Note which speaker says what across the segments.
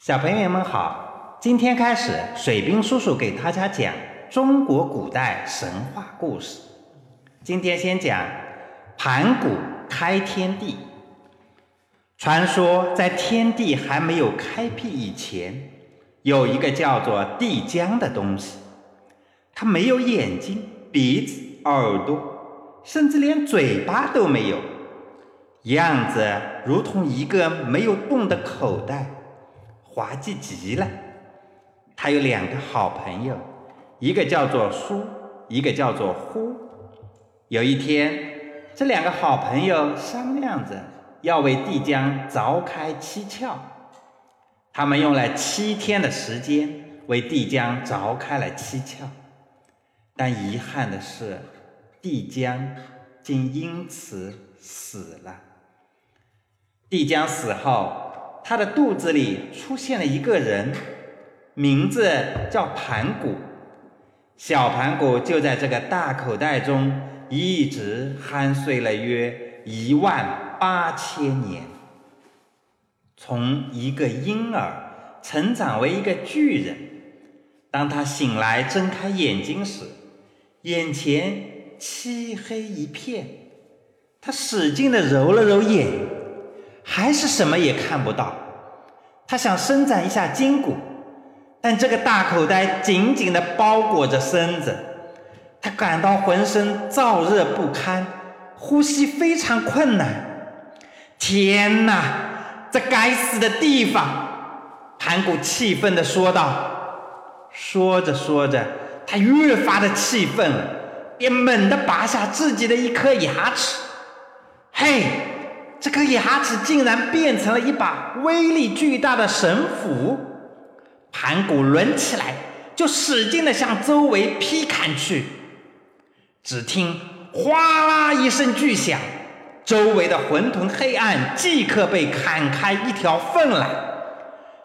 Speaker 1: 小朋友们好，今天开始，水兵叔叔给大家讲中国古代神话故事。今天先讲盘古开天地。传说在天地还没有开辟以前，有一个叫做帝江的东西，它没有眼睛、鼻子、耳朵，甚至连嘴巴都没有，样子如同一个没有洞的口袋。滑稽极了。他有两个好朋友，一个叫做舒，一个叫做呼。有一天，这两个好朋友商量着要为帝江凿开七窍。他们用了七天的时间为帝江凿开了七窍，但遗憾的是，帝江竟因此死了。帝江死后。他的肚子里出现了一个人，名字叫盘古。小盘古就在这个大口袋中一直酣睡了约一万八千年，从一个婴儿成长为一个巨人。当他醒来睁开眼睛时，眼前漆黑一片。他使劲地揉了揉眼。还是什么也看不到。他想伸展一下筋骨，但这个大口袋紧紧地包裹着身子，他感到浑身燥热不堪，呼吸非常困难。天哪，这该死的地方！盘古气愤地说道。说着说着，他越发的气愤了，便猛地拔下自己的一颗牙齿。嘿！这颗牙齿竟然变成了一把威力巨大的神斧，盘古抡起来就使劲的向周围劈砍去。只听哗啦一声巨响，周围的混沌黑暗即刻被砍开一条缝来，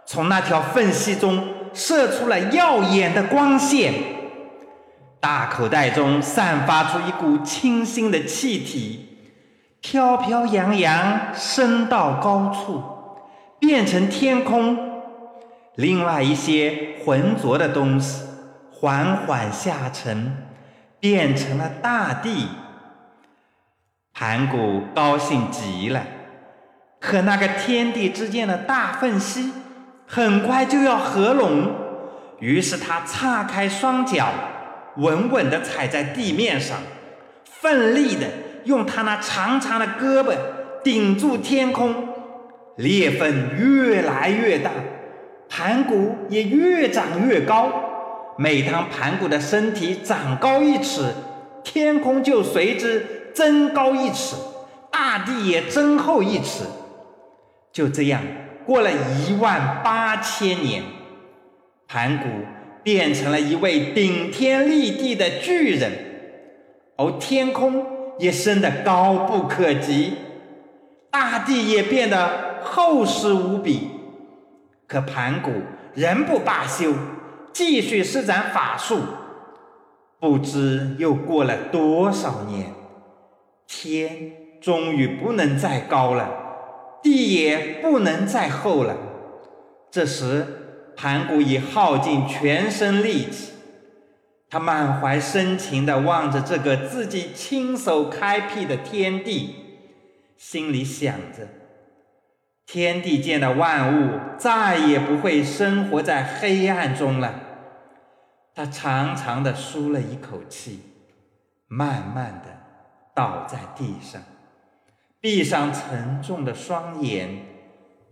Speaker 1: 从那条缝隙中射出了耀眼的光线，大口袋中散发出一股清新的气体。飘飘扬扬升到高处，变成天空。另外一些浑浊的东西缓缓下沉，变成了大地。盘古高兴极了，可那个天地之间的大缝隙很快就要合拢，于是他叉开双脚，稳稳地踩在地面上，奋力的。用他那长长的胳膊顶住天空，裂缝越来越大，盘古也越长越高。每当盘古的身体长高一尺，天空就随之增高一尺，大地也增厚一尺。就这样过了一万八千年，盘古变成了一位顶天立地的巨人，而天空。也升得高不可及，大地也变得厚实无比。可盘古仍不罢休，继续施展法术。不知又过了多少年，天终于不能再高了，地也不能再厚了。这时，盘古已耗尽全身力气。他满怀深情地望着这个自己亲手开辟的天地，心里想着：天地间的万物再也不会生活在黑暗中了。他长长的舒了一口气，慢慢的倒在地上，闭上沉重的双眼，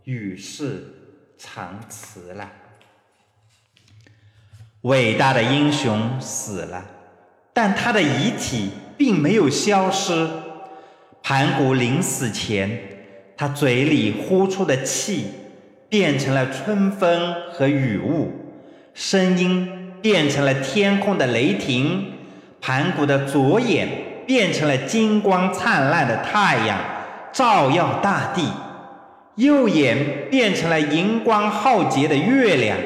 Speaker 1: 与世长辞了。伟大的英雄死了，但他的遗体并没有消失。盘古临死前，他嘴里呼出的气变成了春风和雨雾，声音变成了天空的雷霆。盘古的左眼变成了金光灿烂的太阳，照耀大地；右眼变成了银光浩劫的月亮。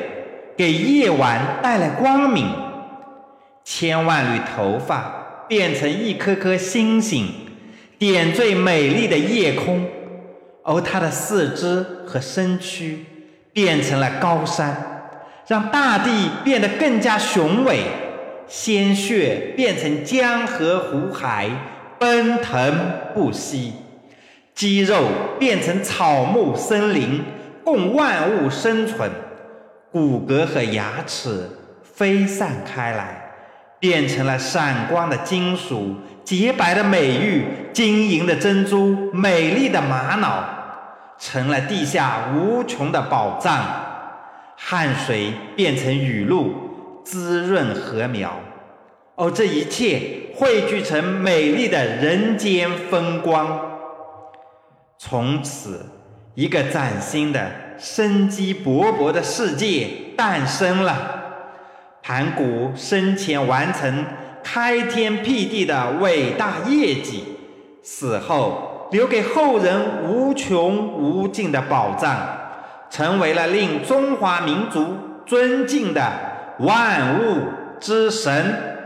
Speaker 1: 给夜晚带来光明，千万缕头发变成一颗颗星星，点缀美丽的夜空；而他的四肢和身躯变成了高山，让大地变得更加雄伟；鲜血变成江河湖海，奔腾不息；肌肉变成草木森林，供万物生存；骨骼和牙齿飞散开来，变成了闪光的金属、洁白的美玉、晶莹的珍珠、美丽的玛瑙。成了地下无穷的宝藏，汗水变成雨露，滋润禾苗。哦，这一切汇聚成美丽的人间风光。从此，一个崭新的、生机勃勃的世界诞生了。盘古生前完成开天辟地的伟大业绩，死后。留给后人无穷无尽的宝藏，成为了令中华民族尊敬的万物之神。